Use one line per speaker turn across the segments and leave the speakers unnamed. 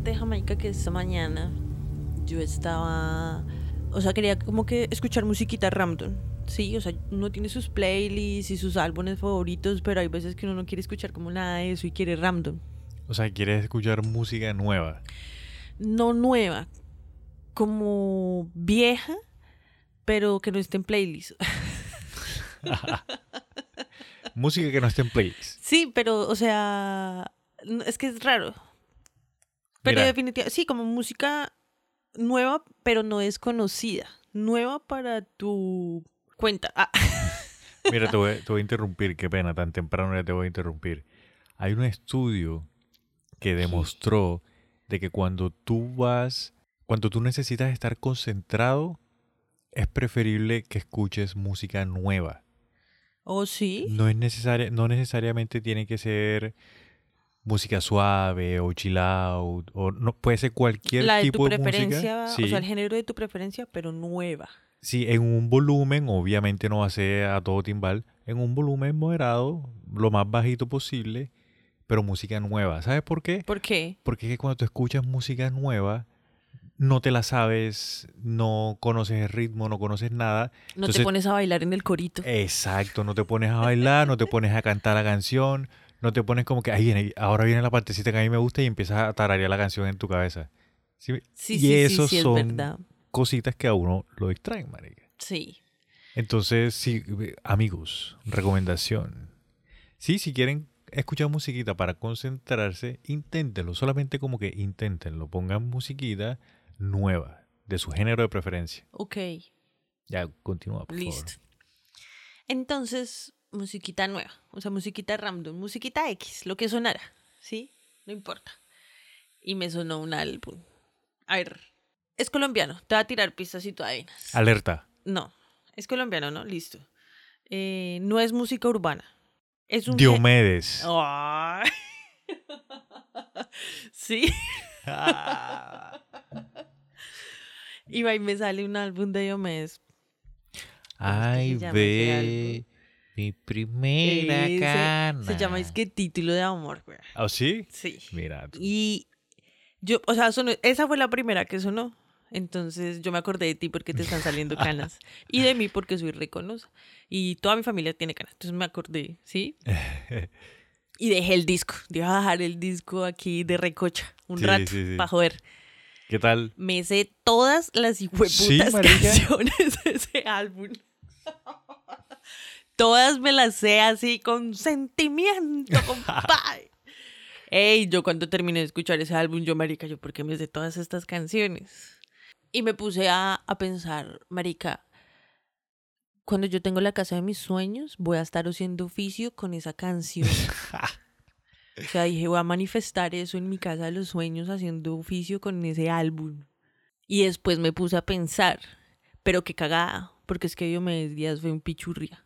Imagínate, Jamaica, que esta mañana yo estaba. O sea, quería como que escuchar musiquita random. Sí, o sea, uno tiene sus playlists y sus álbumes favoritos, pero hay veces que uno no quiere escuchar como nada de eso y quiere random.
O sea, quieres escuchar música nueva.
No nueva, como vieja, pero que no esté en playlist.
música que no esté en playlist.
Sí, pero, o sea, es que es raro. Pero
Mira.
definitivamente, sí, como música nueva, pero no desconocida. Nueva para tu cuenta. Ah.
Mira, te voy, te voy a interrumpir, qué pena, tan temprano ya te voy a interrumpir. Hay un estudio que demostró de que cuando tú vas, cuando tú necesitas estar concentrado, es preferible que escuches música nueva.
¿Oh, sí?
No es necesaria, no necesariamente tiene que ser música suave o chill out, o no puede ser cualquier
La de tu
tipo de
preferencia,
música.
o sea, el género de tu preferencia, pero nueva.
Sí, en un volumen, obviamente no va a ser a todo timbal, en un volumen moderado, lo más bajito posible, pero música nueva. ¿Sabes por qué?
¿Por qué?
Porque es que cuando tú escuchas música nueva, no te la sabes, no conoces el ritmo, no conoces nada.
No
Entonces-
te pones a bailar en el corito.
Exacto, no te pones a bailar, no te pones a cantar la canción, no te pones como que ahí viene, ahora viene la partecita que a mí me gusta y empiezas a tararear la canción en tu cabeza. ¿Sí?
Sí,
y
sí, sí,
esos
sí, es
son
verdad.
cositas que a uno lo distraen, marica.
Sí.
Entonces, sí, amigos, recomendación. Sí, si quieren escuchar musiquita para concentrarse, inténtenlo, solamente como que inténtenlo, pongan musiquita nueva, de su género de preferencia.
Ok,
Ya, continúa, por
listo.
favor.
Entonces, musiquita nueva. O sea, musiquita random. Musiquita X, lo que sonara. ¿Sí? No importa. Y me sonó un álbum. A ver, es colombiano. Te va a tirar pistas y tú adivinas.
Alerta.
No, es colombiano, ¿no? Listo. Eh, no es música urbana. Es un...
Diomedes.
Ay. sí. Y va y me sale un álbum de Diomedes.
Ay, ve mi primera
Ese
cana.
Se llama es que título de amor, güey.
¿Ah, sí?
Sí.
Mira, tú.
Y yo, o sea, sonó- esa fue la primera que sonó. Entonces yo me acordé de ti porque te están saliendo canas. y de mí porque soy reconosa. Y toda mi familia tiene canas. Entonces me acordé, ¿sí? y dejé el disco. Dije a dejar el disco aquí de recocha un
Sí,
rato
sí, sí.
para joder.
¿Qué tal?
Me sé todas las hijueputas canciones de ese álbum. Todas me las sé así con sentimiento, compadre. Ey, yo cuando terminé de escuchar ese álbum, yo, marica, yo, ¿por qué me sé todas estas canciones? Y me puse a, a pensar, marica, cuando yo tengo la casa de mis sueños, voy a estar haciendo oficio con esa canción. O sea, dije, voy a manifestar eso en mi casa de los sueños haciendo oficio con ese álbum. Y después me puse a pensar, pero qué cagada, porque es que Diomedes Díaz fue un pichurria.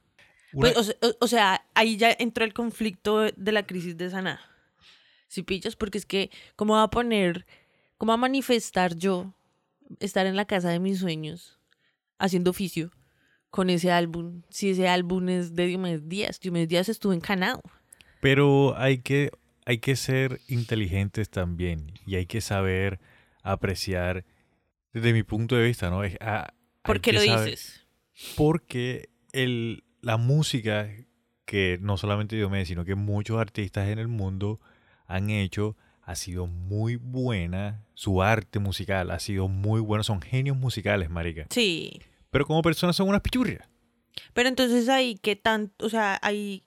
Una-
Pues, o, se- o- o sea, ahí ya entró el conflicto de la crisis de Saná. Si pillas, porque es que, ¿cómo va a poner, cómo va a manifestar yo estar en la casa de mis sueños haciendo oficio con ese álbum? Si ese álbum es de Diomedes Díaz, Diomedes Díaz estuvo encanado.
Pero hay que, hay que ser inteligentes también y hay que saber apreciar desde mi punto de vista, ¿no? Es- ah,
¿Por qué lo
saber-
dices?
Porque el, la música que no solamente Diomedes, sino que muchos artistas en el mundo han hecho ha sido muy buena. Su arte musical ha sido muy bueno. Son genios musicales, marica.
Sí.
Pero como personas son unas pichurrias.
Pero entonces ahí, ¿qué tanto? O sea, ahí,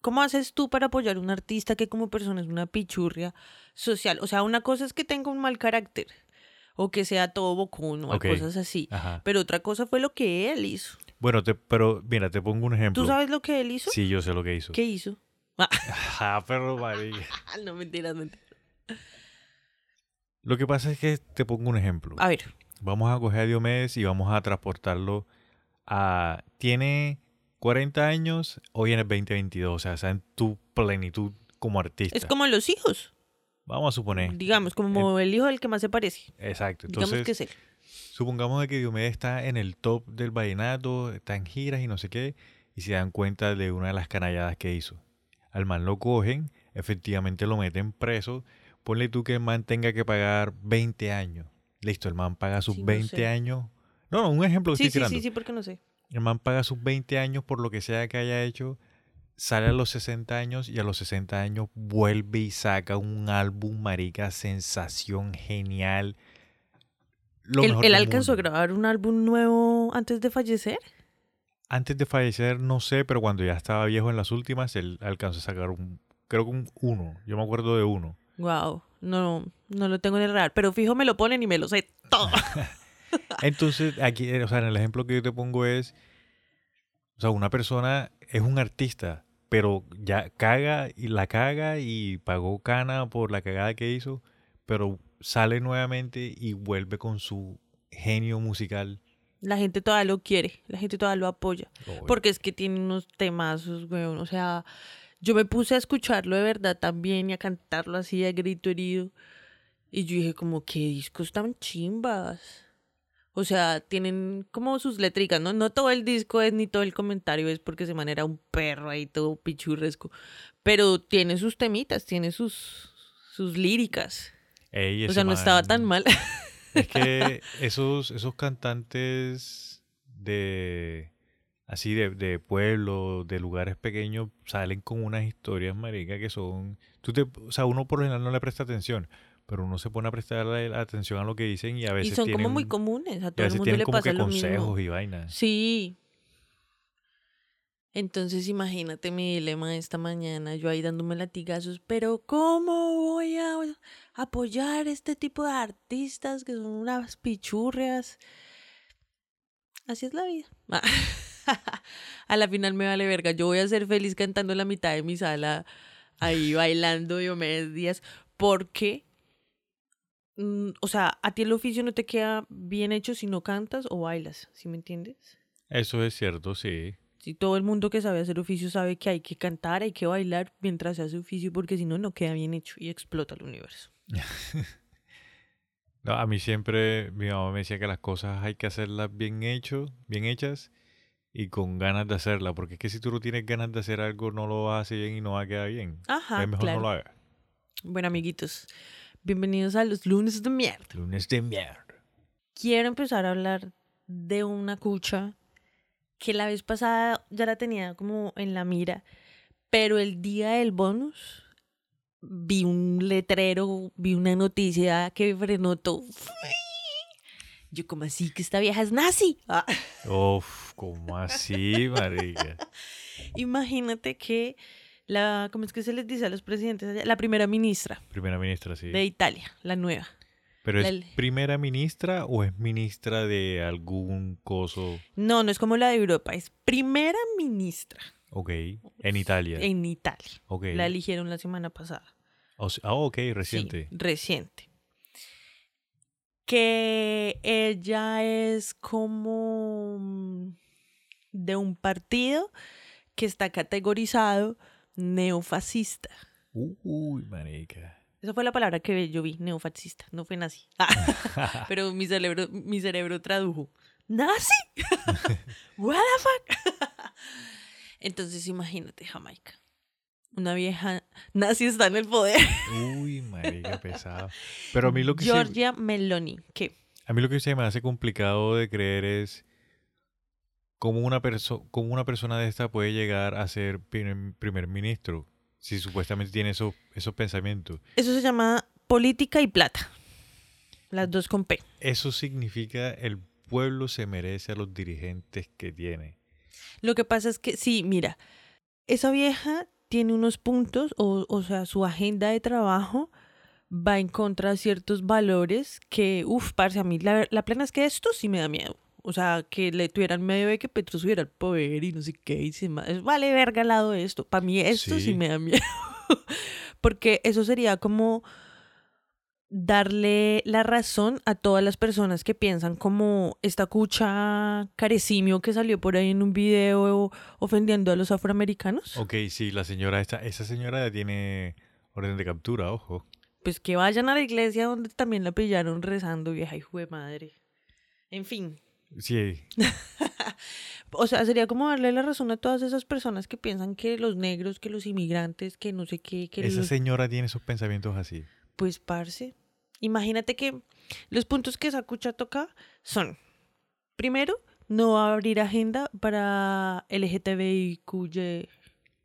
¿cómo haces tú para apoyar a un artista que como persona es una pichurria social? O sea, una cosa es que tenga un mal carácter o que sea todo bocón o cosas así.
Ajá.
Pero otra cosa fue lo que él hizo.
Bueno, te, pero mira, te pongo un ejemplo.
¿Tú sabes lo que él hizo?
Sí, yo sé lo que hizo.
¿Qué hizo? Ah,
pero marica.
no, mentiras, mentiras.
Lo que pasa es que te pongo un ejemplo.
A ver,
Vamos a coger a Diomedes y vamos a transportarlo a... Tiene 40 años, hoy en el 2022, o sea, está en tu plenitud como artista.
es como los hijos,
Vamos a suponer.
digamos, como el hijo del que más se parece.
Exacto.
Digamos que es él.
Supongamos de que Diomedes está en el top del vallenato, está en giras y no sé qué, y se dan cuenta de una de las canalladas que hizo. Al man lo cogen, efectivamente lo meten preso ponle tú que el man tenga que pagar 20 años. Listo, el man paga sus
Sí, no
20
sé.
años. No, no, un ejemplo que
Sí,
estoy
sí,
tirando.
sí, sí, porque no sé.
El man paga sus 20 años por lo que sea que haya hecho, sale a los 60 años y a los 60 años vuelve y saca un álbum, marica, sensación genial. Lo
¿Él,
mejor
él
del
alcanzó a grabar un álbum nuevo antes de fallecer?
Antes de fallecer, no sé, pero cuando ya estaba viejo en las últimas, él alcanzó a sacar un, creo que un uno. Yo me acuerdo de uno.
Wow, no, no lo tengo en el radar, pero fijo me lo ponen y me lo sé todo.
Entonces, aquí, eh, o sea, en el ejemplo que yo te pongo es, o sea, una persona es un artista, pero ya caga y la caga y pagó cana por la cagada que hizo, pero sale nuevamente y vuelve con su genio musical.
La gente todavía lo quiere, la gente todavía lo apoya.
Obvio.
Porque es que tiene unos temazos, weón. O sea, yo me puse a escucharlo de verdad también y a cantarlo así a grito herido. Y yo dije, como, qué discos tan chimbas. O sea, tienen como sus letricas, ¿no? No todo el disco es ni todo el comentario es porque se manera un perro ahí todo pichurresco. Pero tiene sus temitas, tiene sus, sus líricas.
Ey,
O sea, no estaba tan mal.
Es que esos, esos cantantes de así de, de pueblo, de lugares pequeños, salen con unas historias, marica, que son. Tú te, o sea, uno por lo general no le presta atención, pero uno se pone a prestarle atención a lo que dicen y a
Y
veces
son como muy comunes. A
y
todo
a
el mundo le
como
pasa
que
lo mismo.
consejos y vainas.
Sí. Entonces imagínate mi dilema esta mañana, yo ahí dándome latigazos, pero ¿cómo voy a apoyar este tipo de artistas que son unas pichurrias? Así es la vida. a la final me vale verga, yo voy a ser feliz cantando en la mitad de mi sala, ahí bailando Diomedes Díaz, porque, mm, o sea, a ti el oficio no te queda bien hecho si no cantas o bailas, ¿sí me entiendes?
Eso es cierto, sí.
Si todo el mundo que sabe hacer oficio sabe que hay que cantar, hay que bailar mientras se hace oficio, porque si no, no queda bien hecho y explota el universo.
No, a mí siempre mi mamá me decía que las cosas hay que hacerlas bien hecho, bien hechas y con ganas de hacerlas, porque es que si tú no tienes ganas de hacer algo, no lo haces bien y no va a quedar bien.
Ajá,
es mejor
claro.
no lo hagas.
Bueno, amiguitos, bienvenidos a los lunes de mierda.
Lunes de mierda.
Quiero empezar a hablar de una cucha que la vez pasada ya la tenía como en la mira, pero el día del bonus vi un letrero, vi una noticia que frenó todo. Yo como así que esta vieja es nazi. Ah.
Uf, ¿cómo así, marica?
Imagínate que la, ¿cómo es que se les dice a los presidentes? La primera ministra
Primera ministra, sí.
de Italia, la nueva.
¿Pero es primera ministra o es ministra de algún coso?
No, no es como la de Europa, es primera ministra
Ok, en Italia.
en Italia.
Ok.
La eligieron la semana pasada.
O sea- ah, ok,
Sí,
reciente.
reciente. Que ella es como mm, de un partido que está categorizado neofascista.
Uy, marica.
Esa fue la palabra que yo vi, neofascista, no fue nazi. Pero mi cerebro, mi cerebro tradujo. ¿Nazi? ¿What the fuck? Entonces imagínate, Jamaica. Una vieja nazi está en el poder.
Uy, marica, pesado. Pero a mí lo que sí-
Giorgia Meloni. ¿Qué?
A mí lo que se me hace complicado de creer es cómo una, perso cómo una persona de esta puede llegar a ser primer, primer ministro si supuestamente tiene esos, esos pensamientos.
Eso se llama política y plata. Las dos con P.
Eso significa el pueblo se merece a los dirigentes que tiene.
Lo que pasa es que, sí, mira, esa vieja tiene unos puntos, o, o sea, su agenda de trabajo va en contra de ciertos valores que, uff, parce, a mí la, la plena es que esto sí me da miedo. O sea, que le tuvieran medio de que Petro subiera el poder y no sé qué, y se es- vale verga al lado de esto. Para mí esto sí.
Sí.
me da miedo. Porque eso sería como darle la razón a todas las personas que piensan como esta cucha carecimio que salió por ahí en un video ofendiendo a los afroamericanos.
Ok, sí, la señora esta, esa señora ya tiene orden de captura, ojo.
Pues que vayan a la iglesia donde también la pillaron rezando, vieja hijo de madre. En fin.
Sí,
O sea, sería como darle la razón a todas esas personas que piensan que los negros, que los inmigrantes, que no sé qué, que
esa
los-
señora tiene esos pensamientos así.
Pues, parce, imagínate que los puntos que esa cucha toca son, primero, no va a abrir agenda para LGTBIQY.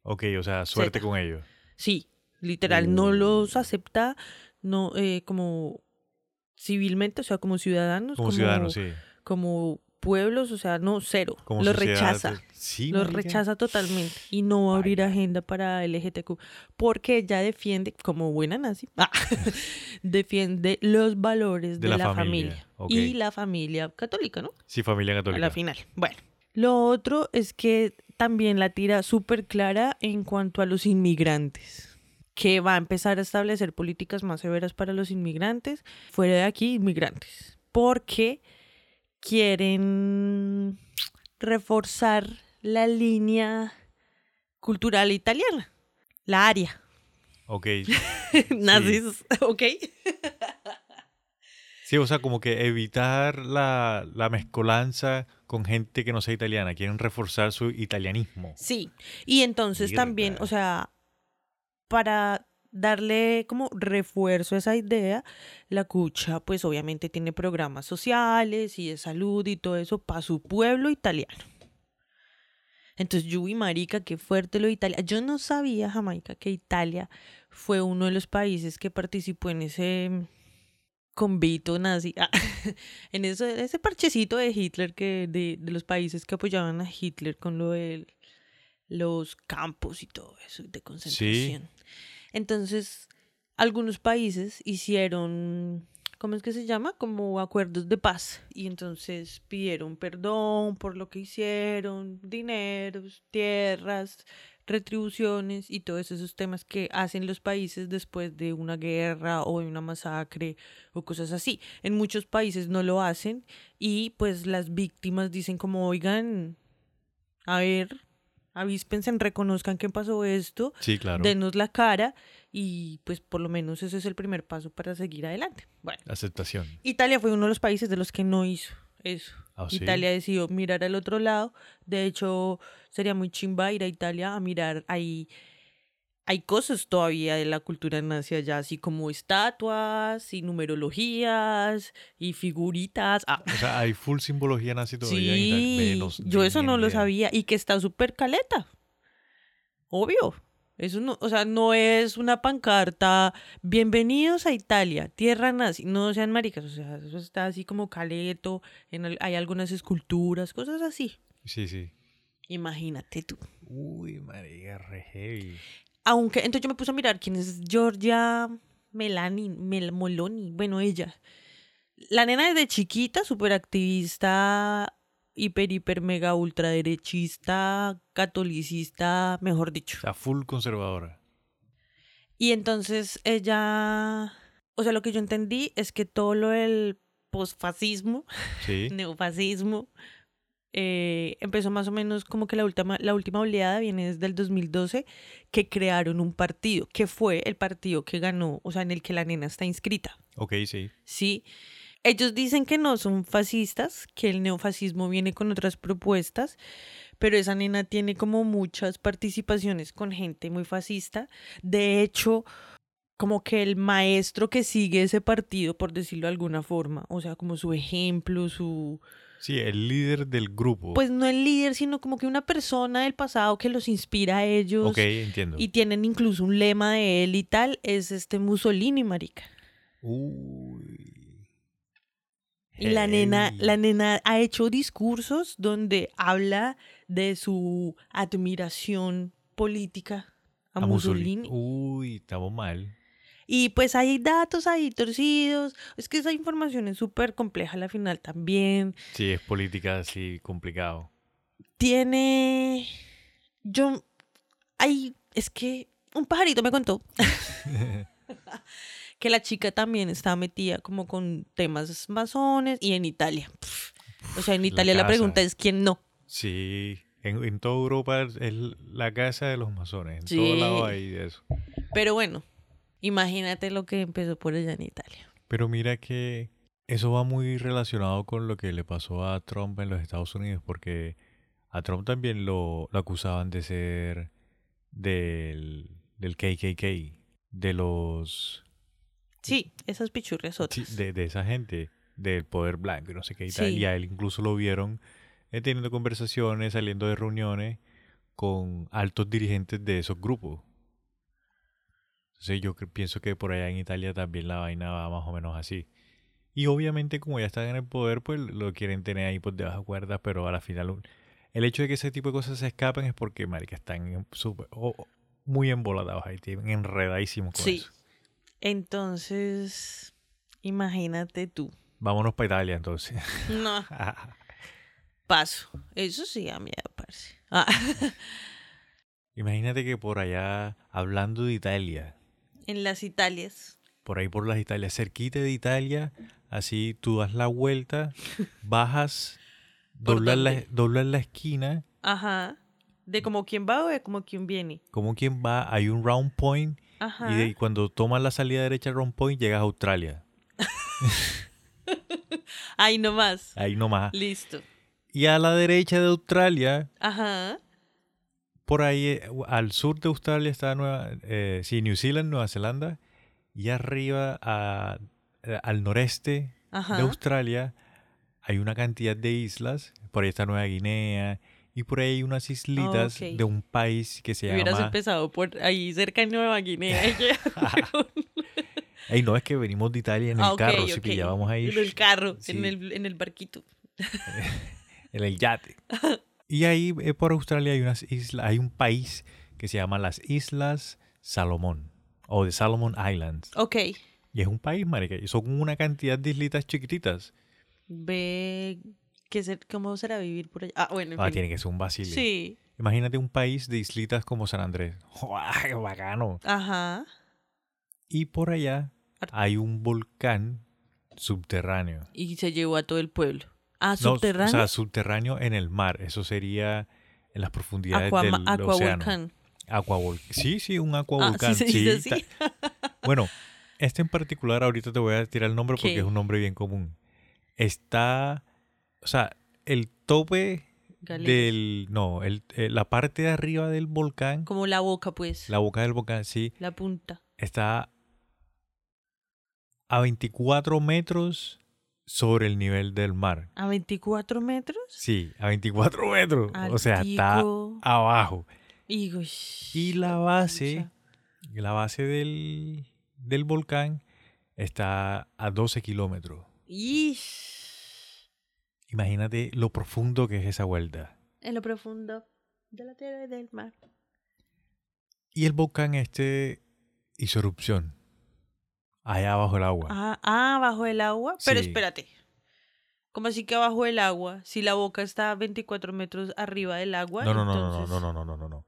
Ok, o sea, suerte
Z.
con ellos.
Sí, literal, no
Uh.
los acepta no eh, como civilmente, o sea, como ciudadanos,
Como ciudadanos, sí.
como pueblos, o sea, no, cero.
Como
lo
sociedad,
rechaza.
pues, Sí,
Lo
marica.
rechaza totalmente y no va a abrir agenda para LGTQ porque ella defiende, como buena nazi, ah, defiende los valores de,
De la
la,
familia,
y la familia católica, ¿no?
Sí, familia
A
católica.
la final. Bueno, lo otro es que también la tira súper clara en cuanto a los inmigrantes, que va a empezar a establecer políticas más severas para los inmigrantes, fuera de aquí, inmigrantes, porque quieren reforzar la línea cultural italiana, la área.
Ok.
Nazis, ¿ok?
Sí, o sea, como que evitar la, la mezcolanza con gente que no sea italiana. Quieren reforzar su italianismo.
Sí, y entonces también, o sea, para darle como refuerzo a esa idea, la cucha pues obviamente tiene programas sociales y de salud y todo eso para su pueblo italiano. Entonces yo vi, marica, qué fuerte lo de Italia. Yo no sabía, Jamaica, que Italia fue uno de los países que participó en ese convito nazi, ah, en ese, ese parchecito de Hitler, que de, de los países que apoyaban a Hitler con lo de los campos y todo eso de concentración. Entonces, algunos países hicieron, ¿cómo es que se llama? Como acuerdos de paz. Y entonces pidieron perdón por lo que hicieron, dineros, tierras, retribuciones y todos esos temas que hacen los países después de una guerra o de una masacre o cosas así. En muchos países no lo hacen y pues las víctimas dicen como, oigan, a ver, avíspense, reconozcan que pasó esto,
Sí, claro.
denos la cara y pues por lo menos ese es el primer paso para seguir adelante. Bueno,
Aceptación.
Italia fue uno de los países de los que no hizo eso.
¿sí?
Italia decidió mirar al otro lado. De hecho, sería muy chimba ir a Italia a mirar ahí. Hay cosas todavía de la cultura nazi allá, así como estatuas y numerologías y figuritas. Ah,
O sea, hay full simbología nazi todavía. en
Sí,
no-
yo eso no lo sabía y que está súper caleta. Obvio. Eso no, o sea, no es una pancarta, bienvenidos a Italia, tierra nazi, no sean maricas, o sea, eso está así como caleto, en al- hay algunas esculturas, cosas así.
Sí, sí.
Imagínate tú.
Uy, marica, re heavy.
Aunque, entonces yo me puse a mirar quién es Georgia Melani, Mel, Moloni, bueno, ella. La nena desde chiquita, súper activista, hiper, hiper, mega, ultraderechista, catolicista, mejor dicho.
O sea, full conservadora.
Y entonces ella, o sea, lo que yo entendí es que todo lo del posfascismo,
Sí.
neofascismo, eh, empezó más o menos como que la última, la última oleada viene desde el 2012, que crearon un partido, que fue el partido que ganó, o sea, en el que la nena está inscrita.
Ok, sí.
Sí. Ellos dicen que no son fascistas, que el neofascismo viene con otras propuestas, pero esa nena tiene como muchas participaciones con gente muy fascista. De hecho, como que el maestro que sigue ese partido, por decirlo de alguna forma, o sea, como su ejemplo, su...
Sí, el líder del grupo.
Pues no el líder, sino como que una persona del pasado que los inspira a ellos.
ok, entiendo.
Y tienen incluso un lema de él y tal, es este Mussolini, marica.
Uy.
Y la nena, la nena ha hecho discursos donde habla de su admiración política a, Mussolini.
Uy, estamos mal.
Y pues hay datos ahí torcidos. Es que esa información es súper compleja a la final también.
Sí, es política así complicado.
Tiene. Yo. Hay. Es que un pajarito me contó que la chica también estaba metida como con temas masones y en Italia. O sea, en Italia la, pregunta es quién no.
Sí, en, en toda Europa es la casa de los masones. En
Sí.
todo lado hay de eso.
Pero bueno, imagínate lo que empezó por allá en Italia.
Pero mira que eso va muy relacionado con lo que le pasó a Trump en los Estados Unidos, porque a Trump también lo, lo acusaban de ser del, del KKK, de los...
Sí, esas pichurrias otras.
Sí, de, de esa gente del poder blanco y no sé qué y tal.
Sí.
Y a él incluso lo vieron eh, teniendo conversaciones, saliendo de reuniones con altos dirigentes de esos grupos. Entonces yo pienso que por allá en Italia también la vaina va más o menos así. Y obviamente como ya están en el poder, pues lo quieren tener ahí por debajo de cuerdas, pero a la final el hecho de que ese tipo de cosas se escapen es porque, marica, están en súper- o- o- muy embolatados ahí, enredadísimos con
Sí.
eso.
Entonces, imagínate tú.
Vámonos para Italia entonces.
No, paso. Eso sí a mí me parece. Ah,
Imagínate que por allá, hablando de Italia,
en las Italias.
por ahí por las Italias, cerquita de Italia, así tú das la vuelta, bajas,
¿Por
doblas la, doblas la esquina,
Ajá. ¿De como quien va o de como quien viene?
como quien va, hay un round point,
Ajá.
y, de- cuando tomas la salida derecha al round point llegas a Australia.
Ahí nomás.
Ahí nomás.
Listo.
Y a la derecha de Australia,
Ajá.
Por ahí eh, al sur de Australia está Nueva, eh, sí, New Zealand, Nueva Zelanda, y arriba a- eh, al noreste
Ajá.
de Australia hay una cantidad de islas, por ahí está Nueva Guinea, y por ahí hay unas islitas de un país que se
Hubieras
llama...
empezado por ahí cerca de Nueva Guinea. y.
Ey, no, es que venimos de Italia en el
Ah, ok,
carro,
ok.
si pillábamos ahí
En el carro,
Sí.
en, el, en el barquito.
en el yate. Y ahí eh, por Australia hay unas islas, hay un país que se llama las Islas Salomón, o de Solomon Islands.
Ok.
Y es un país, marica, y son una cantidad de islitas chiquititas.
Ve que ser, cómo será vivir por allá. Ah, bueno, en
Ah,
fin.
tiene que ser un vacile.
Sí.
Imagínate un país de islitas como San Andrés. ¡Guau, qué bacano!
Ajá.
Y por allá hay un volcán subterráneo.
Y se llevó a todo el pueblo. Ah,
No,
subterráneo.
o sea, subterráneo en el mar. Eso sería en las profundidades
Aquama-
del
Aquavolcán.
océano. Aquavolcán. Sí, sí, un
Ah,
aquavolcán.
sí
sí, ta- Bueno, este en particular ahorita te voy a tirar el nombre porque es un nombre bien común. Está, o sea, el tope del, no, el, eh, la parte de arriba del volcán,
Como la boca, pues.
la boca del volcán, sí,
La punta.
está a 24 metros sobre el nivel del mar.
¿A 24 metros?
Sí, a 24 metros. O sea, está abajo. Y la base, la base del, del volcán está a 12 kilómetros. Imagínate lo profundo que es esa vuelta.
En lo profundo de la tierra y del mar.
Y el volcán este hizo erupción. Allá abajo el agua.
Ah, ah, bajo el agua. Pero
Sí.
espérate. ¿Cómo así que bajo el agua? Si la boca está a 24 metros arriba del agua.
no, no, no, no, no, no, no, no, no, no, no.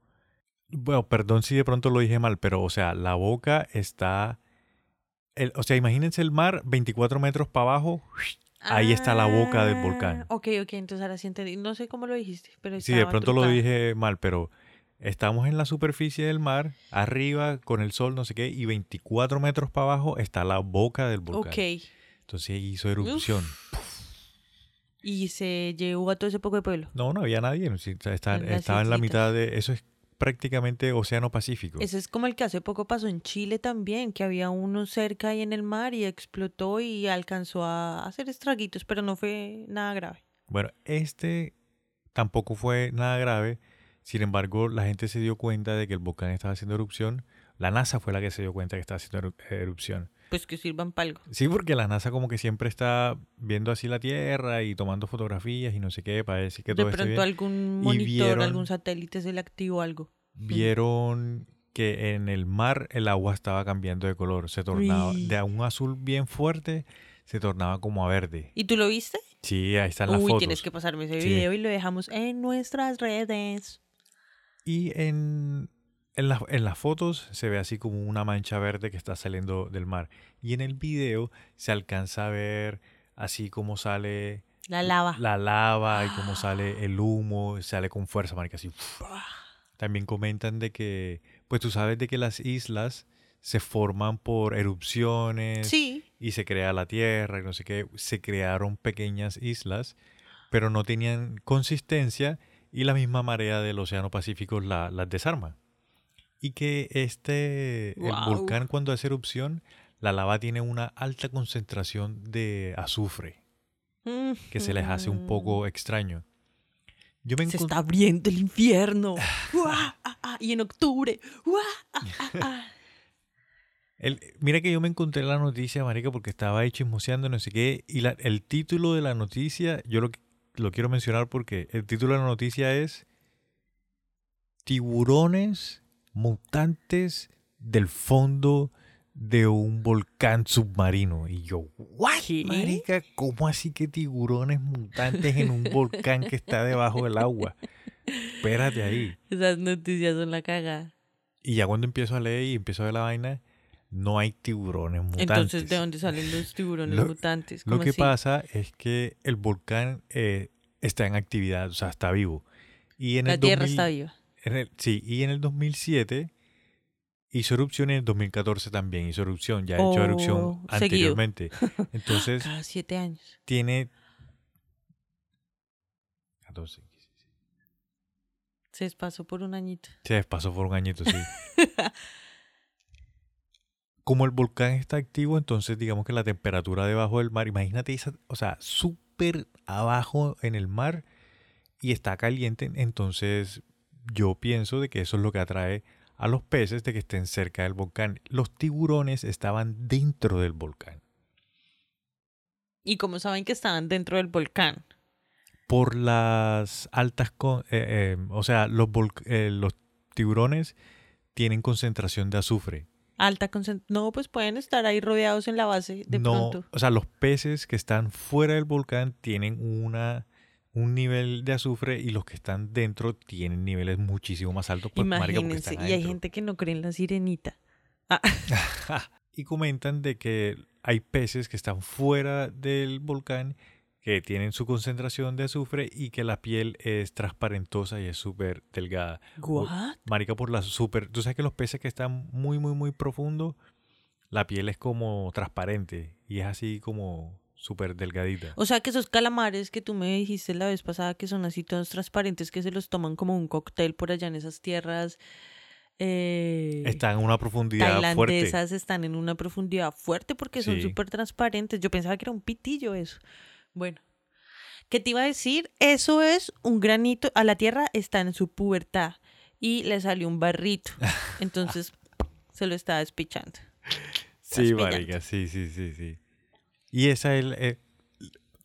Bueno, perdón si de pronto lo dije mal, pero o sea, la boca está... el- o sea, imagínense el mar 24 metros para abajo. Ahí está la boca del volcán.
Ah, Ok, ok, entonces ahora sí entendí. No sé cómo lo dijiste, pero
Sí, de pronto lo dije mal, pero estamos en la superficie del mar, arriba con el sol, no sé qué, y 24 metros para abajo está la boca del volcán.
Ok.
Entonces hizo erupción.
Y se llevó a todo ese poco de pueblo.
No, no había nadie.
las
estaba en la mitad de... Eso es prácticamente Océano Pacífico.
Ese es como el que hace poco pasó en Chile también, que había uno cerca ahí en el mar y explotó y alcanzó a hacer estraguitos, pero no fue nada grave.
Bueno, este tampoco fue nada grave. Sin embargo, la gente se dio cuenta de que el volcán estaba haciendo erupción. La NASA fue la que se dio cuenta que estaba haciendo eru- erupción.
Pues que sirvan para algo.
Sí, porque la NASA como que siempre está viendo así la Tierra y tomando fotografías y no sé qué para decir que
De
todo esté
pronto
bien.
algún monitor,
vieron-
algún satélite se le activó algo.
Vieron que en el mar el agua estaba cambiando de color. Se tornaba
Uy.
de un azul bien fuerte, se tornaba como a verde.
¿Y tú lo viste?
Sí, ahí están las
Uy,
fotos.
tienes que pasarme ese
Sí.
video y lo dejamos en nuestras redes.
Y en, en, la- en las fotos se ve así como una mancha verde que está saliendo del mar. Y en el video se alcanza a ver así como sale
La lava.
la lava y cómo sale el humo, sale con fuerza, marica, así. También comentan de que, pues tú sabes de que las islas se forman por erupciones
Sí,
y se crea la tierra y no sé qué. Se crearon pequeñas islas, pero no tenían consistencia y la misma marea del Océano Pacífico la- las desarma. Y que este, el
Guau.
volcán cuando hace erupción, la lava tiene una alta concentración de azufre, que se les hace un poco extraño.
Yo me se está abriendo el infierno. Ah, ah, y en octubre. Ah,
el, mira que yo me encontré la noticia, marica, porque estaba ahí chismoseando, no sé qué, y la, el título de la noticia, yo lo, lo quiero mencionar porque el título de la noticia es Tiburones mutantes del fondo de un volcán submarino. Y yo, ¿what? Marica, ¿cómo así que tiburones mutantes en un volcán que está debajo del agua? Espérate ahí.
Esas noticias son la caga.
Y ya cuando empiezo a leer y empiezo a ver la vaina, no hay tiburones mutantes.
Entonces, ¿de dónde salen los tiburones mutantes?
Lo que pasa es que el volcán eh, está en actividad, o sea, está vivo. Y en
la Tierra está viva.
sí, y en el 2007 hizo erupción en el 2014 también hizo erupción, ya ha hecho erupción oh, anteriormente. Entonces,
cada siete años.
Tiene 14,
Se despasó por un añito.
Se despasó por un añito, sí. Como el volcán está activo, entonces digamos que la temperatura debajo del mar, imagínate, o sea, súper abajo en el mar y está caliente, entonces yo pienso de que eso es lo que atrae a los peces de que estén cerca del volcán. Los tiburones estaban dentro del volcán.
¿Y cómo saben que estaban dentro del volcán?
Por las altas... Eh, eh, o sea, los, eh, los tiburones tienen concentración de azufre.
Alta concentración. No, pues pueden estar ahí rodeados en la base de
no, O sea, los peces que están fuera del volcán tienen una un nivel de azufre y los que están dentro tienen niveles muchísimo más altos.
Pues, Imagínense, y hay gente que no cree en la sirenita. Ah.
y comentan de que hay peces que están fuera del volcán que tienen su concentración de azufre y que la piel es transparentosa y es súper delgada.
¿What?
Marica, por la súper... Tú sabes que los peces que están muy, muy, muy profundo, la piel es como transparente y es así como súper delgadita.
O sea que esos calamares que tú me dijiste la vez pasada que son así todos transparentes que se los toman como un cóctel por allá en esas tierras. Eh,
están en una profundidad
tailandesas están en una profundidad fuerte porque son súper transparentes. Yo pensaba que era un pitillo eso. Bueno, ¿qué te iba a decir? Eso es un granito. A la tierra está en su pubertad y le salió un barrito. Entonces se lo está despichando.
Sí, marica, sí, sí, sí, sí. Y esa es, eh,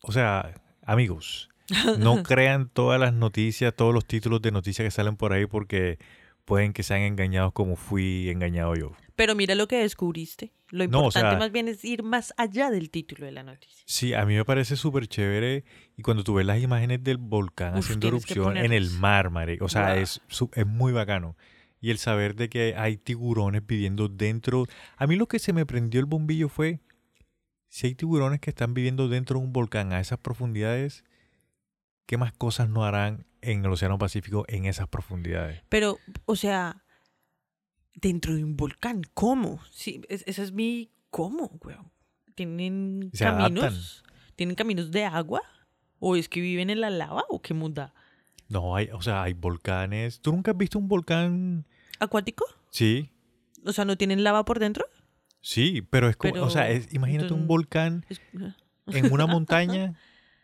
o sea, amigos, no crean todas las noticias, todos los títulos de noticias que salen por ahí porque pueden que sean engañados como fui engañado yo.
Pero mira lo que descubriste. Lo importante más bien es ir más allá del título de la noticia.
Sí, a mí me parece súper chévere. Y cuando tú ves las imágenes del volcán haciendo erupción en el mar, Mare, o sea, es, es muy bacano. Y el saber de que hay tiburones viviendo dentro. A mí lo que se me prendió el bombillo fue si hay tiburones que están viviendo dentro de un volcán a esas profundidades, ¿qué más cosas no harán en el Océano Pacífico en esas profundidades?
Pero, o sea, dentro de un volcán, ¿cómo? Sí, esa es mi... ¿Cómo, weón? ¿Tienen caminos? ¿Tienen caminos de agua? ¿O es que viven en la lava o qué muda?
No, hay, o sea, hay volcanes. ¿Tú nunca has visto un volcán
acuático?
Sí.
O sea, ¿no tienen lava por dentro?
Sí, pero es como, o sea, imagínate un volcán en una montaña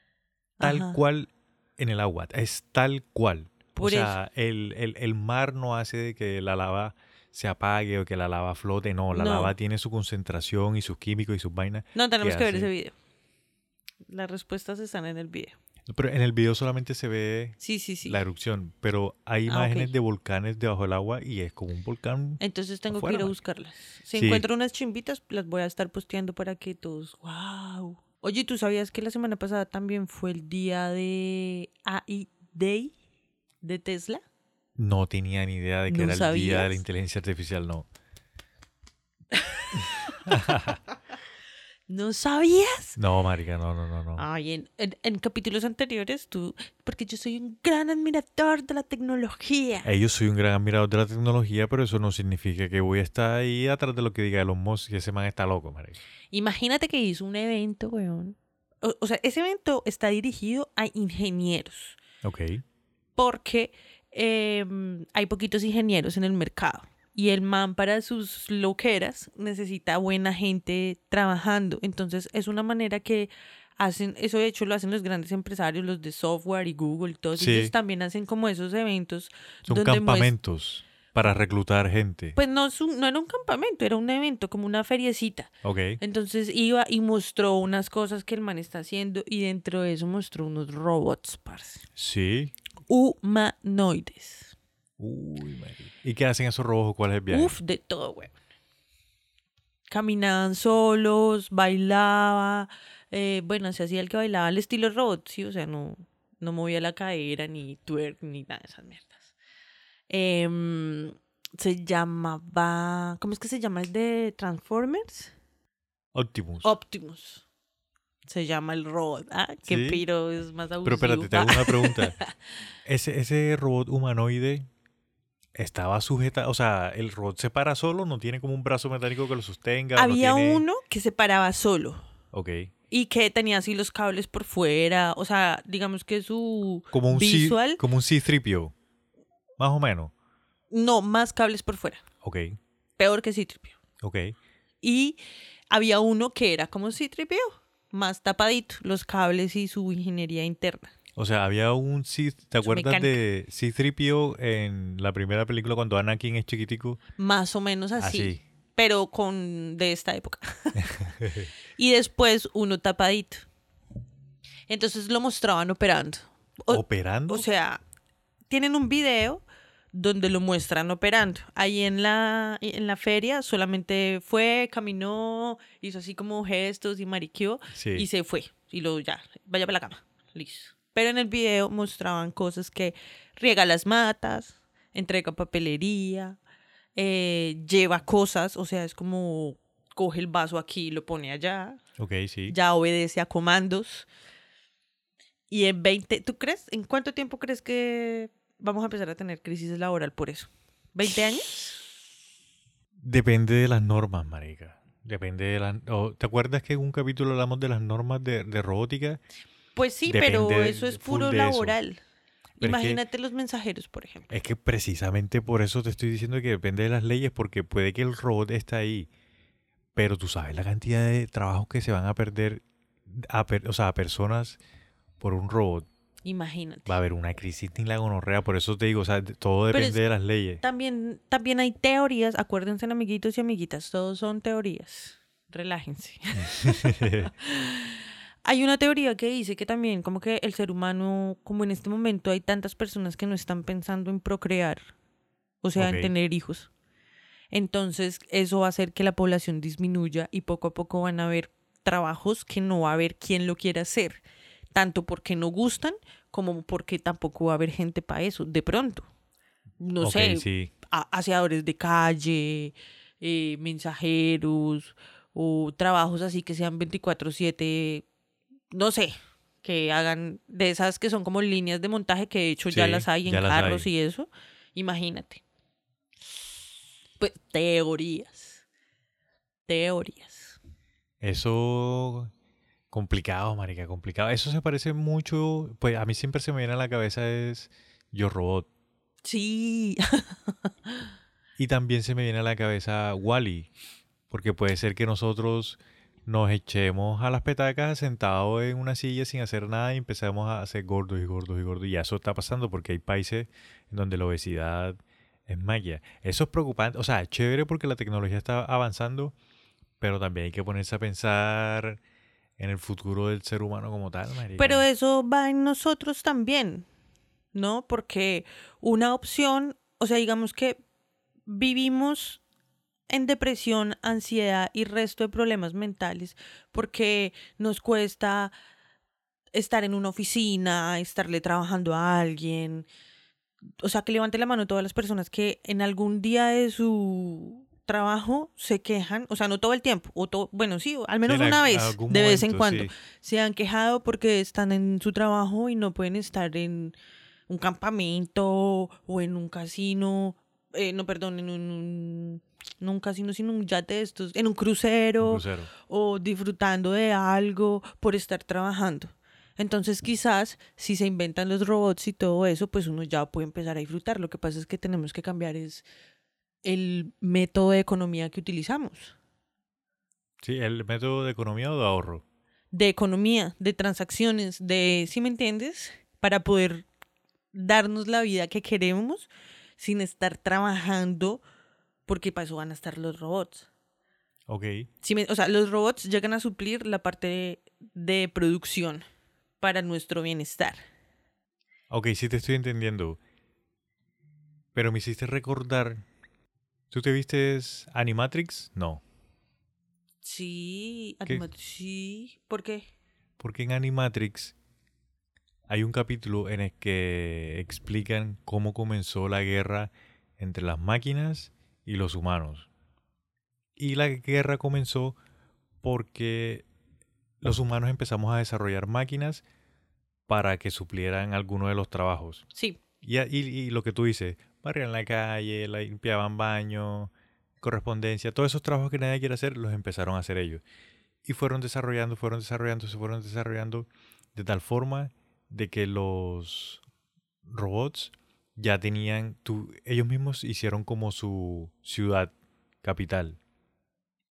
tal cual en el agua, es tal cual. o sea, el, mar no hace de que la lava se apague o que la lava flote, no, la lava tiene su concentración y sus químicos y sus vainas.
No, tenemos que, ver ese video. Las respuestas están en el video.
Pero en el video solamente se ve la erupción, pero hay ah, imágenes de volcanes debajo del agua y es como un volcán.
Entonces tengo que ir a buscarlas. Si encuentro unas chimbitas, las voy a estar posteando para que todos. ¡Wow! Oye, ¿tú sabías que la semana pasada también fue el día de AI Day de Tesla?
No tenía ni idea de que era el día de la inteligencia artificial, no.
¿No sabías?
No, marica, no, no, no, no.
Ay, en, capítulos anteriores tú, porque yo soy un gran admirador de la tecnología.
Eh, yo soy un gran admirador de la tecnología, pero eso no significa que voy a estar ahí atrás de lo que diga Elon Musk y ese man está loco, marica.
Imagínate que hizo un evento, weón. O, sea, ese evento está dirigido a ingenieros.
Ok.
Porque em, hay poquitos ingenieros en el mercado y el man para sus loqueras necesita buena gente trabajando. Entonces es una manera que hacen, eso de hecho lo hacen los grandes empresarios, los de software y Google, todos
Sí.
ellos también hacen como esos eventos.
Son
donde
campamentos para reclutar gente.
Pues no, es un- no era un campamento, era un evento, como una feriecita.
ok.
Entonces iba y mostró unas cosas que el man está haciendo y dentro de eso mostró unos robots, parce.
Sí.
Humanoides.
Uy, marica. ¿Y qué hacen esos robots? ¿Cuál es el viaje?
Uf, de todo, güey. Caminaban solos, bailaba. eh, bueno, se hacía el que bailaba al estilo robot, sí, o sea, no, no movía la cadera, ni twerk, ni nada de esas mierdas. Em, se llamaba. ¿Cómo es que se llama el de Transformers?
Optimus.
Optimus. Se llama el robot. Ah, qué
Sí.
piro, es más abusivo.
Pero espérate, te hago una pregunta. Ese, ese robot humanoide estaba sujeta, o sea, el robot se para solo, no tiene como un brazo metálico que lo sostenga. no
Había
tiene-
uno que se paraba solo.
Ok.
Y que tenía así los cables por fuera. O sea, digamos que su
Como un, C,
visual.
como un C-3PO. Más o menos.
No, más cables por fuera.
Ok.
Peor que Citripio.
Ok.
Y había uno que era como Citripio. Más tapadito. Los cables y su ingeniería interna.
O sea, había un C, ¿te acuerdas
mecánica.
de C-3PO en la primera película cuando Anakin es chiquitico?
Más o menos así.
Así.
Pero con de esta época. y después uno tapadito. Entonces lo mostraban operando. O-
¿Operando?
O sea, tienen un video donde lo muestran operando. Ahí en la, en la feria solamente fue, caminó, hizo así como gestos y mariqueó
sí.
y se fue. Y luego ya, vaya para la cama. Listo. Pero en el video mostraban cosas que riega las matas, entrega papelería, eh, lleva cosas, o sea, es como coge el vaso aquí y lo pone allá
Ok, sí.
ya obedece a comandos. Y en 20, ¿tú crees? ¿En cuánto tiempo crees que vamos a empezar a tener crisis laboral por eso? ¿20 años?
Depende de las normas, marica. Depende de las... ¿Te acuerdas que en un capítulo hablamos de las normas de, de robótica?
Pues sí,
Depende
pero eso es puro
eso.
laboral.
Pero es que-
Imagínate los mensajeros, por ejemplo.
Es que precisamente por eso te estoy diciendo que depende de las leyes, porque puede que el robot esté ahí, pero tú sabes la cantidad de trabajos que se van a perder, a per- o sea, a personas por un robot.
Imagínate.
Va a haber una crisis ni la gonorrea, por eso te digo, o sea, todo depende
es-
de las leyes.
También, también hay teorías, acuérdense amiguitos y amiguitas, todos son teorías. Relájense. Hay una teoría que dice que también como que el ser humano, como en este momento hay tantas personas que no están pensando en procrear, o sea,
Ok.
en tener hijos. Entonces eso va a hacer que la población disminuya y poco a poco van a haber trabajos que no va a haber quien lo quiera hacer, tanto porque no gustan como porque tampoco va a haber gente para eso, de pronto. No sé,
sí.
aseadores de calle, eh, mensajeros o trabajos así que sean 24/7, no sé, que hagan de esas que son como líneas de montaje que de hecho ya las hay en carros
hay.
y eso. Imagínate. Pues teorías. Teorías.
Eso complicado, marica, complicado. Eso se parece mucho, pues a mí siempre se me viene a la cabeza es Yo Robot.
Sí.
Y también se me viene a la cabeza Wally, porque puede ser que nosotros nos echemos a las petacas sentados en una silla sin hacer nada y empecemos a ser gordos y gordos y gordos. Y eso está pasando porque hay países en donde la obesidad es maya. Eso es preocupante. O sea, es chévere porque la tecnología está avanzando, pero también hay que ponerse a pensar en el futuro del ser humano como tal, marica.
Pero eso va en nosotros también, ¿no? Porque una opción, o sea, digamos que vivimos en depresión, ansiedad y resto de problemas mentales porque nos cuesta estar en una oficina, estarle trabajando a alguien. O sea, que levante la mano todas las personas que en algún día de su trabajo se quejan, o sea, no todo el tiempo, o to- bueno, sí, al menos una vez, de vez en cuando
sí.
se han quejado porque están en su trabajo y no pueden estar en un campamento o en un casino, eh, no, perdón, en un, un- no un casino, sino un yate de estos, en un
Un
crucero
crucero.
o disfrutando de algo por estar trabajando. Entonces quizás si se inventan los robots y todo eso, pues uno ya puede empezar a disfrutar. Lo que pasa es que tenemos que cambiar es el método de economía que utilizamos.
Sí, el método de economía o de ahorro.
De economía, de transacciones, de, ¿sí me entiendes? Para poder darnos la vida que queremos sin estar trabajando, porque para eso van a estar los robots.
Ok.
Me- o sea, los robots llegan a suplir la parte de, de producción para nuestro bienestar.
Ok, sí te estoy entendiendo. Pero me hiciste recordar. ¿Tú te vistes Animatrix? No.
Sí,
¿Qué?
anima- sí, ¿por qué?
Porque en Animatrix hay un capítulo en el que explican cómo comenzó la guerra entre las máquinas y los humanos. Y la guerra comenzó porque los humanos empezamos a desarrollar máquinas para que suplieran algunos de los trabajos.
Sí,
Y, y- y lo que tú dices, barrían la calle, la limpiaban baño, correspondencia, todos esos trabajos que nadie quiere hacer, los empezaron a hacer ellos. Y fueron desarrollando, fueron desarrollando, se fueron desarrollando de tal forma de que los robots ya tenían, tú, ellos mismos hicieron como su ciudad capital.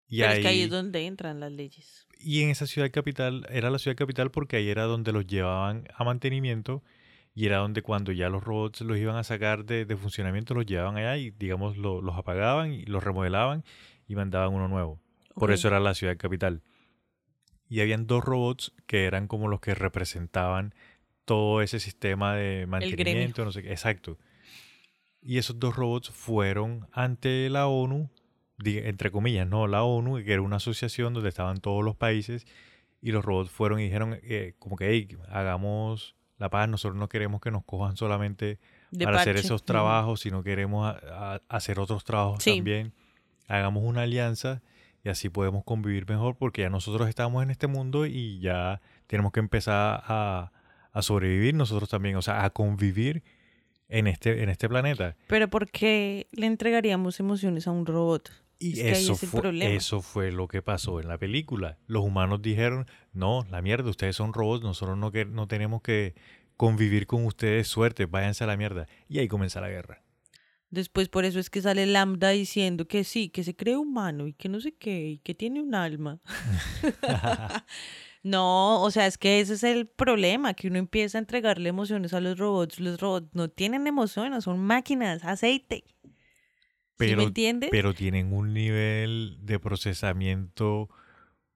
Y
pero es que ahí
ahí-
es donde entran las leyes.
y en esa ciudad capital, era la ciudad capital porque ahí era donde los llevaban a mantenimiento y era donde cuando ya los robots los iban a sacar de, de funcionamiento, los llevaban allá y digamos lo- los apagaban y los remodelaban y mandaban uno nuevo. Por eso era la ciudad capital. Y habían dos robots que eran como los que representaban todo ese sistema de mantenimiento, no sé qué. Exacto. Y esos dos robots fueron ante la ONU, entre comillas, no, la ONU, que era una asociación donde estaban todos los países, y los robots fueron y dijeron eh, como que, hey, hagamos la paz, nosotros no queremos que nos cojan solamente
De
para hacer esos trabajos, sino queremos a- a- hacer otros trabajos
Sí.
también. Hagamos una alianza y así podemos convivir mejor porque ya nosotros estamos en este mundo y ya tenemos que empezar a, a sobrevivir nosotros también, o sea, a convivir en este, en este planeta.
Pero ¿por qué le entregaríamos emociones a un robot?
Y
Es
eso, fue, eso fue lo que pasó en la película. Los humanos dijeron, no, la mierda, ustedes son robots, nosotros no, que, no tenemos que convivir con ustedes, suerte, váyanse a la mierda. Y ahí comienza la guerra.
Después por eso es que sale Lambda diciendo que sí, que se cree humano y que no sé qué, y que tiene un alma. no, o sea, es que ese es el problema, que uno empieza a entregarle emociones a los robots. Los robots no tienen emociones, son máquinas, aceite. ¿Sí
Pero,
me entiendes?
pero tienen un nivel de procesamiento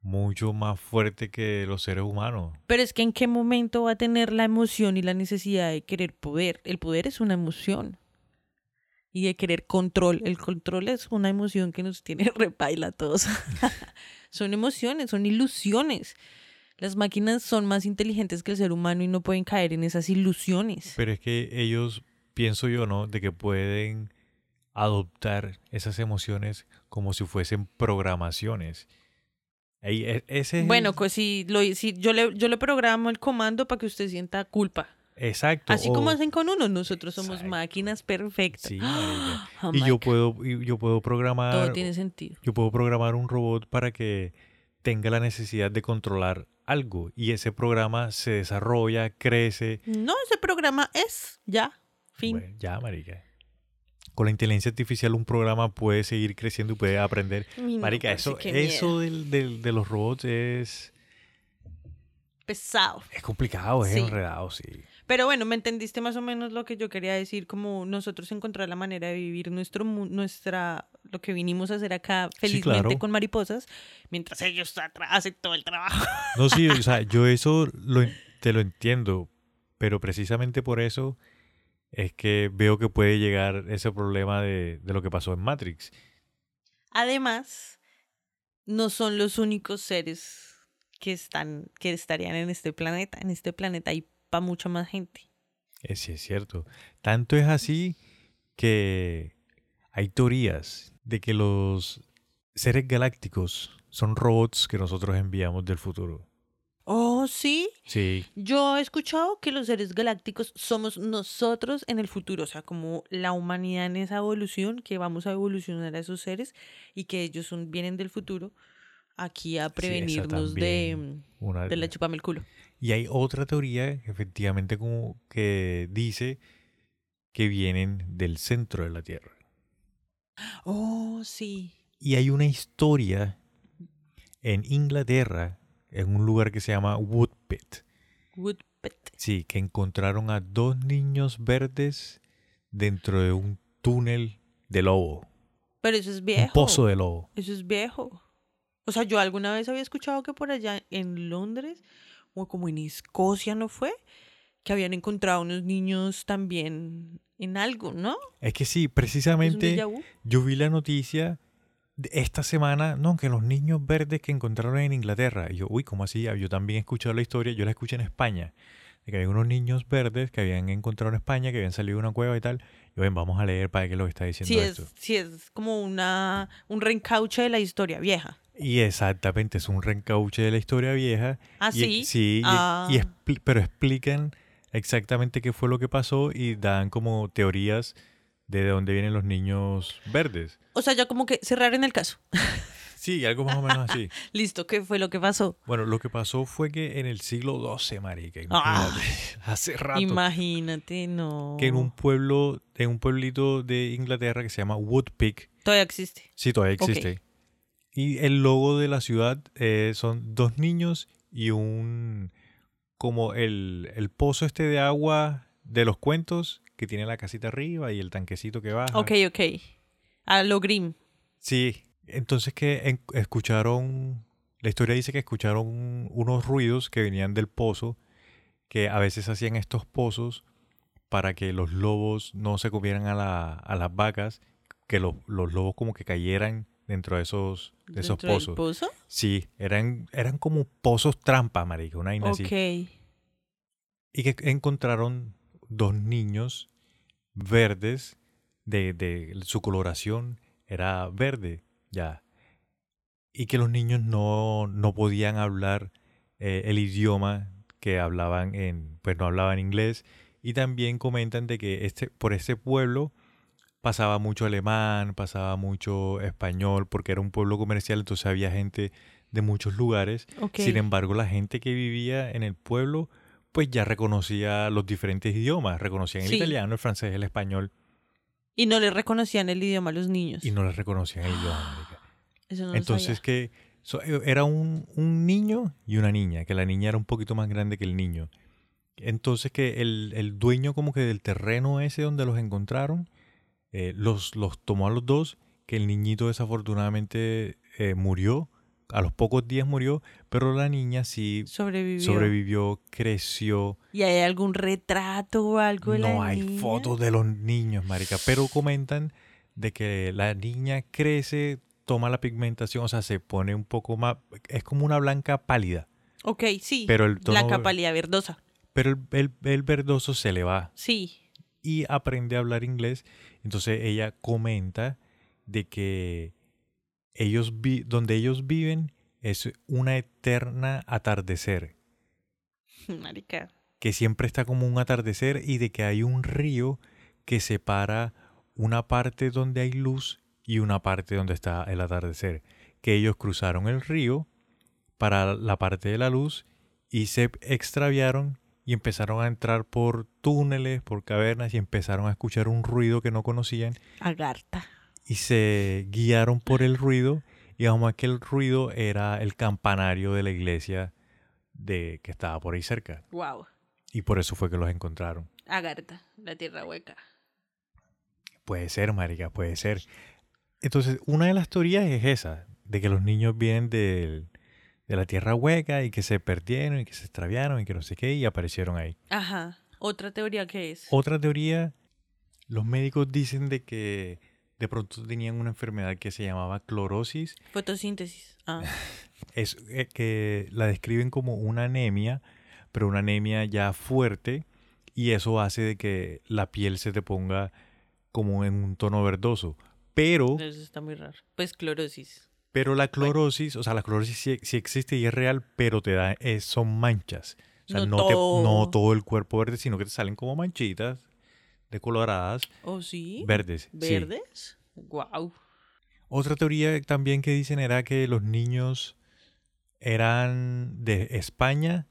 mucho más fuerte que los seres humanos.
Pero es que en qué momento va a tener la emoción y la necesidad de querer poder. El poder es una emoción. Y de querer control. El control es una emoción que nos tiene repaila a todos. son emociones, son ilusiones. Las máquinas son más inteligentes que el ser humano y no pueden caer en esas ilusiones.
Pero es que ellos, pienso yo, ¿no? De que pueden adoptar esas emociones como si fuesen programaciones. Ahí, e- ese es
Bueno, pues si, lo, si yo, le, yo le programo el comando para que usted sienta culpa.
exacto.
Así como
o-
hacen con uno, nosotros somos
Exacto.
máquinas perfectas.
Sí.
Oh
y yo puedo, yo puedo programar,
Todo tiene sentido.
yo puedo programar un robot para que tenga la necesidad de controlar algo y ese programa se desarrolla, crece.
No, ese programa es ya. Fin.
Bueno, ya, marica. Con la inteligencia artificial un programa puede seguir creciendo y puede aprender.
No,
Marica, eso, eso del, del- de los robots es,
Pesado.
es complicado, es
Sí.
enredado, sí.
Pero bueno, me entendiste más o menos lo que yo quería decir, como nosotros encontrar la manera de vivir nuestro nuestra lo que vinimos a hacer acá felizmente
claro.
con mariposas, mientras ellos hacen todo el trabajo.
No, sí, o sea, yo eso lo te lo entiendo, pero precisamente por eso es que veo que puede llegar ese problema de, de lo que pasó en Matrix.
Además, no son los únicos seres que están que estarían en este planeta. En este planeta hay para mucha más gente.
Eh, sí, es cierto. Tanto es así que hay teorías de que los seres galácticos son robots que nosotros enviamos del futuro.
Oh, sí.
Sí,
Yo he escuchado que los seres galácticos somos nosotros en el futuro, o sea, como la humanidad en esa evolución, que vamos a evolucionar a esos seres y que ellos son, vienen del futuro aquí a prevenirnos de,
una
de la chupame el culo.
Y hay otra teoría, efectivamente, como que dice que vienen del centro de la Tierra.
Oh, sí.
Y hay una historia en Inglaterra, en un lugar que se llama Woodpit.
Woodpit.
Sí, que encontraron a dos niños verdes dentro de un túnel de lobo.
Pero eso es viejo.
Un pozo de lobo.
Eso es viejo. O sea, yo alguna vez había escuchado que por allá en Londres, o como en Escocia, ¿no fue? Que habían encontrado unos niños también en algo, ¿no?
Es que sí,
¿Es un
precisamente yo vi la noticia esta semana, no, que los niños verdes que encontraron en Inglaterra. Y yo, uy, ¿cómo así? Yo también he escuchado la historia, yo la escuché en España, de que había unos niños verdes que habían encontrado en España, que habían salido de una cueva y tal. Yo, ven, vamos a leer para qué lo que está diciendo
Sí
esto.
es, sí es como una, un reencauche de la historia vieja.
Y exactamente, es un reencauche de la historia vieja.
¿Ah,
Y-
sí?
sí, y-
Ah.
y expli- pero explican exactamente qué fue lo que pasó y dan como teorías de dónde vienen los niños verdes.
O sea, ya como que cerraron el caso.
Sí, algo más o menos así.
Listo, ¿qué fue lo que pasó?
Bueno, lo que pasó fue que en el siglo XII, marica, imagínate, hace rato,
Imagínate, no.
que en un pueblo, en un pueblito de Inglaterra que se llama Woodpeak,
Todavía existe.
sí, todavía existe, y el logo de la ciudad eh, son dos niños y un, como el, el pozo este de agua de los cuentos, que tiene la casita arriba y el tanquecito que baja.
Ok, ok. A lo Grimm.
Sí, entonces que escucharon, la historia dice que escucharon unos ruidos que venían del pozo, que a veces hacían estos pozos para que los lobos no se comieran a, la- a las vacas, que los, los lobos como que cayeran dentro de esos, de esos
del
pozos.
pozo?
Sí, eran, eran como pozos trampa, marica, una vaina así.
Ok.
Y que encontraron dos niños verdes, de, de su coloración era verde, ya. Y que los niños no, no podían hablar eh, el idioma que hablaban en, pues no hablaban inglés. Y también comentan de que este, por este pueblo pasaba mucho alemán, pasaba mucho español, porque era un pueblo comercial, entonces había gente de muchos lugares. Sin embargo, la gente que vivía en el pueblo, pues ya reconocía los diferentes idiomas, reconocían el
Sí.
italiano, el francés, el español,
Y no le reconocían el idioma a los niños.
y no les reconocían el idioma.
Eso no lo
Entonces
sabía.
que so- eh, era un, un niño y una niña, que la niña era un poquito más grande que el niño. Entonces que el, el dueño como que del terreno ese donde los encontraron, eh, los, los tomó a los dos, que el niñito desafortunadamente eh, murió, a los pocos días murió, pero la niña sí
Sobrevivió.
sobrevivió, creció.
¿Y hay algún retrato o algo de la
No hay
niña?
fotos de los niños, marica, pero comentan de que la niña crece, toma la pigmentación, o sea, se pone un poco más, es como una blanca pálida,
Ok, sí.
pero el tono,
Blanca pálida verdosa.
pero el, el- el verdoso se le va
Sí.
y aprende a hablar inglés. Entonces ella comenta de que ellos vi- donde ellos viven es una eterna atardecer.
Marica.
que siempre está como un atardecer y de que hay un río que separa una parte donde hay luz y una parte donde está el atardecer. Que ellos cruzaron el río para la parte de la luz y se extraviaron y empezaron a entrar por túneles, por cavernas y empezaron a escuchar un ruido que no conocían
Agarta.
Y se guiaron por el ruido y como aquel ruido era el campanario de la iglesia de que estaba por ahí cerca.
Wow.
Y por eso fue que los encontraron.
Agarta. La tierra hueca.
Puede ser, marica, puede ser. Entonces, una de las teorías es esa, de que los niños vienen del- de la tierra hueca y que se perdieron y que se extraviaron y que no sé qué y aparecieron ahí.
Ajá. Otra teoría que es.
Otra teoría, los médicos dicen de que de pronto tenían una enfermedad que se llamaba clorosis,
Fotosíntesis. Ah.
es eh, que la describen como una anemia, pero una anemia ya fuerte y eso hace de que la piel se te ponga como en un tono verdoso. Pero,
Eso está muy raro. Pues clorosis.
pero la clorosis, o sea, la clorosis sí, sí existe y es real, pero te da, es- son manchas. O sea,
No
no, te-
todo.
no todo el cuerpo verde, sino que te salen como manchitas decoloradas
¿Oh, sí?
verdes. sí.
¿Verdes? Wow.
Otra teoría también que dicen era que los niños eran de España,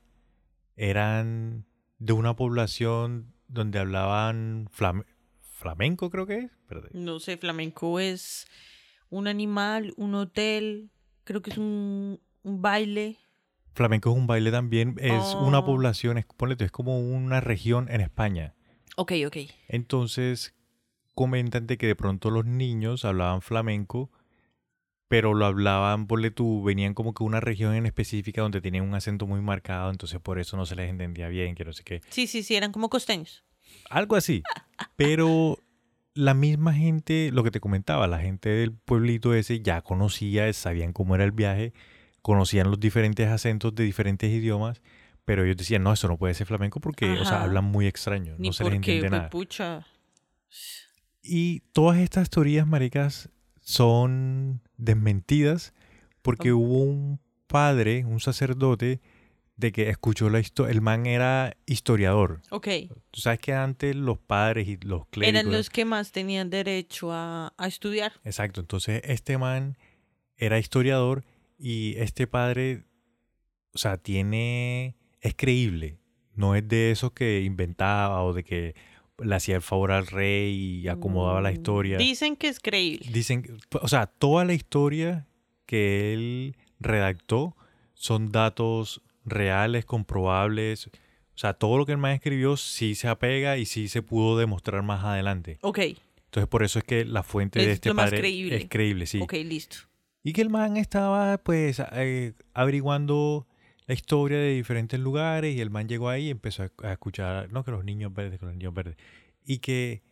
eran de una población donde hablaban flam- flamenco, creo que es. Espérate.
No sé, flamenco es un animal, un hotel, creo que es un, un baile.
Flamenco es un baile también, es una
Oh.
población, es, ponle tú, es como una región en España.
Ok, ok.
Entonces comentan de que de pronto los niños hablaban flamenco, pero lo hablaban, ponle tú, venían como que una región en específica donde tenían un acento muy marcado, entonces por eso no se les entendía bien, que no sé qué.
Sí, sí, sí, eran como costeños.
Algo así. Pero la misma gente, lo que te comentaba, la gente del pueblito ese ya conocía, sabían cómo era el viaje, conocían los diferentes acentos de diferentes idiomas, pero ellos decían, no, eso no puede ser flamenco porque, o sea,
Ajá.
hablan muy extraño,
Ni
no se les entiende nada.
pucha.
Y todas estas teorías, maricas, son desmentidas porque
Oh.
hubo un padre, un sacerdote, de que escuchó la historia. El man era historiador.
Ok.
Tú sabes que antes los padres y los clérigos...
Eran los que más tenían derecho a, a estudiar.
Exacto, entonces este man era historiador y este padre, o sea, tiene... Es creíble. No es de esos que inventaba o de que le hacía el favor al rey y acomodaba la
Mm,
historia.
Dicen que es creíble.
Dicen, o sea, toda la historia que él redactó son datos reales, comprobables. O sea, todo lo que el man escribió sí se apega y sí se pudo demostrar más adelante.
Ok,
Entonces, por eso es que la fuente de
Es
este
lo más creíble.
es creíble, sí.
ok, listo.
Y que el man estaba, pues, eh, averiguando la historia de diferentes lugares y el man llegó ahí y empezó a, a escuchar, no, que los niños verdes, que los niños verdes. Y que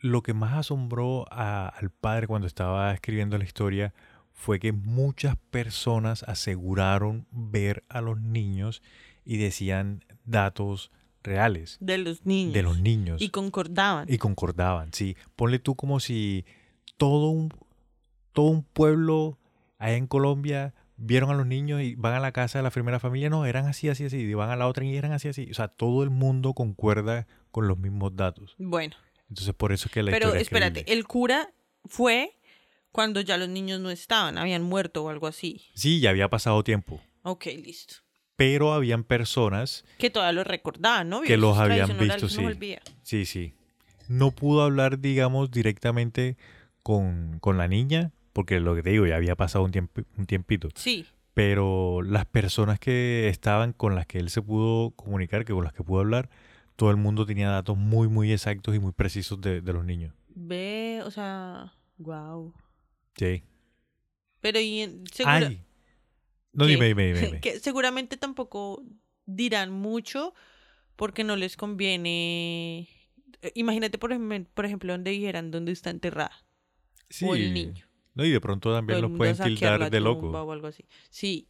lo que más asombró a- al padre cuando estaba escribiendo la historia fue que muchas personas aseguraron ver a los niños y decían datos reales
De los niños.
de los niños.
Y concordaban.
Y concordaban, sí. Ponle tú como si todo un, todo un pueblo allá en Colombia vieron a los niños y van a la casa de la primera familia, no, eran así, así, así, y van a la otra y eran así, así. O sea, todo el mundo concuerda con los mismos datos.
Bueno,
Entonces, por eso es que la
pero
historia es
espérate, el cura fue cuando ya los niños no estaban, habían muerto o algo así.
Sí, ya había pasado tiempo,
Ok, listo.
pero habían personas,
Que todavía lo recordaban, ¿no?
Que los habían visto, sí. sí, sí. No pudo hablar, digamos, directamente con, con la niña, porque lo que te digo, ya había pasado un, tiempo, un tiempito.
Sí,
pero las personas que estaban con las que él se pudo comunicar, que con las que pudo hablar, todo el mundo tenía datos muy, muy exactos y muy precisos de, de los niños.
ve, o sea, wow.
Sí.
Pero y en-
Ay. No, dime, dime, dime.
que seguramente tampoco dirán mucho porque no les conviene. Eh, Imagínate, por ejemplo, por ejemplo, donde dijeran dónde está enterrada o el
Sí.
niño.
No, y de pronto también los pueden tildar de loco.
o algo así. Sí,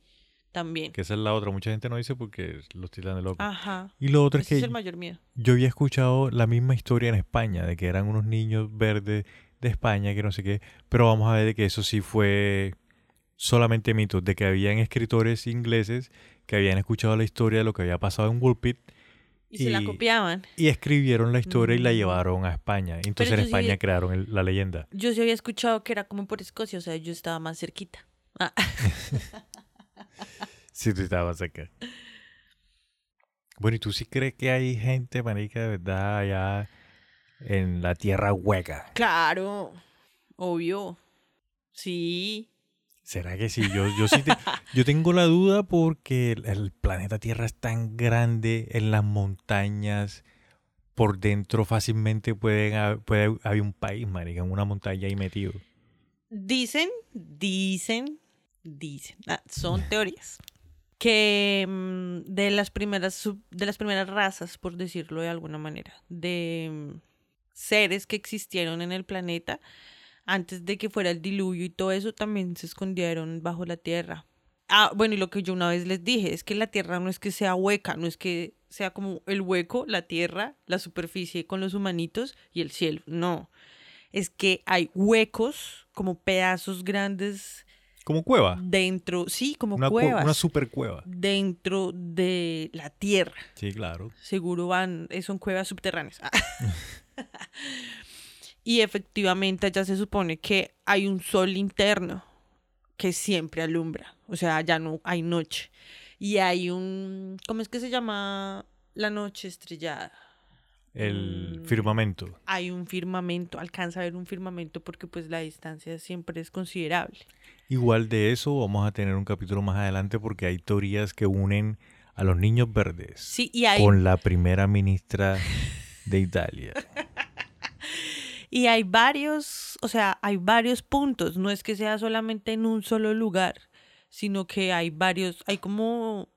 también.
Que esa es la otra. Mucha gente no dice porque los tildan de loco.
Ajá.
Y lo otro es que
es el mayor miedo.
yo había escuchado la misma historia en España, de que eran unos niños verdes de España, que no sé qué, pero vamos a ver de que eso sí fue solamente mitos, de que habían escritores ingleses que habían escuchado la historia de lo que había pasado en Woolpit
Y, se la copiaban.
y escribieron la historia y la
Mm.
llevaron a España. Entonces en
sí
España crearon el- la leyenda.
Yo sí había escuchado que era como por Escocia, o sea, yo estaba más cerquita. Ah,
Sí, tú estabas acá. Bueno, ¿y tú sí crees que hay gente, marica, de verdad, allá en la tierra hueca?
claro, obvio. Sí.
¿Será que sí? Yo, yo sí te- yo tengo la duda porque el, el planeta Tierra es tan grande en las montañas. Por dentro fácilmente pueden, puede haber un país, marica, en una montaña ahí metido.
Dicen, dicen, dicen, ah, son teorías, que mm, de las primeras de las primeras razas, por decirlo de alguna manera, de mm, seres que existieron en el planeta antes de que fuera el diluvio y todo eso también se escondieron bajo la tierra. Ah, bueno, y lo que yo una vez les dije es que la tierra no es que sea hueca, no es que sea como el hueco, la tierra, la superficie con los humanitos y el cielo, no es que hay huecos, como pedazos grandes
Como cueva.
dentro, sí, como
Una, cue-
cuevas,
una super cueva.
dentro de la tierra.
Sí, claro.
Seguro van, eh, son cuevas subterráneas. y efectivamente ya se supone que hay un sol interno que siempre alumbra, o sea, ya no hay noche. Y hay un, ¿cómo es que se llama la noche estrellada?
el
Mm.
firmamento.
Hay un firmamento, alcanza a ver un firmamento porque pues la distancia siempre es considerable.
Igual de eso vamos a tener un capítulo más adelante porque hay teorías que unen a los niños verdes
Sí, y hay,
con la primera ministra de Italia.
y hay varios, o sea, hay varios puntos, no es que sea solamente en un solo lugar, sino que hay varios, hay como,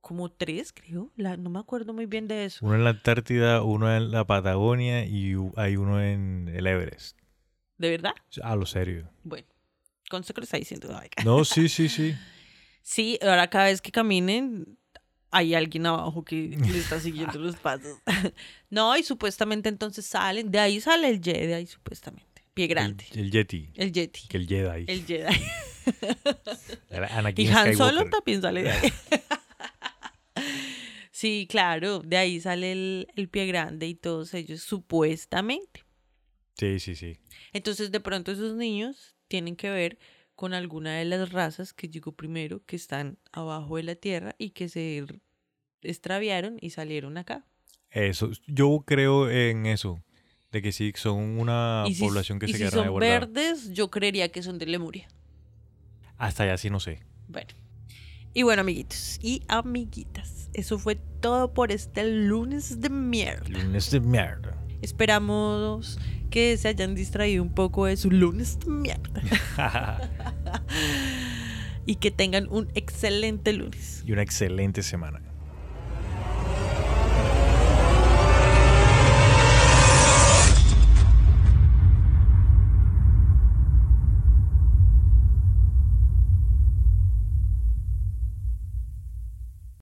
como tres, creo, la, no me acuerdo muy bien de eso.
Uno en la Antártida, uno en la Patagonia y hay uno en el Everest.
¿De verdad?
A lo serio.
Bueno, con que le está diciendo.
No, sí, sí, sí.
Sí, ahora cada vez que caminen hay alguien abajo que le está siguiendo los pasos. no, y supuestamente entonces salen, de ahí sale el Jedi, ahí supuestamente. Pie
El,
grande.
el Yeti,
El, Yeti.
que el Jedi.
El Jedi. Y Han Solo también sale de ahí. sí, claro, de ahí sale el, el pie grande y todos ellos supuestamente.
Sí, sí, sí.
Entonces de pronto esos niños tienen que ver con alguna de las razas que llegó primero, que están abajo de la tierra y que se extraviaron y salieron acá.
Eso, yo creo en eso, de que sí, son una
si,
población que
y
se
si
quedaron ahí
son verdes, yo creería que son de Lemuria.
Hasta allá sí no sé.
Bueno. Y bueno, amiguitos y amiguitas, eso fue todo por este lunes de mierda.
Lunes de mierda.
Esperamos que se hayan distraído un poco de su lunes y que tengan un excelente lunes.
y una excelente semana.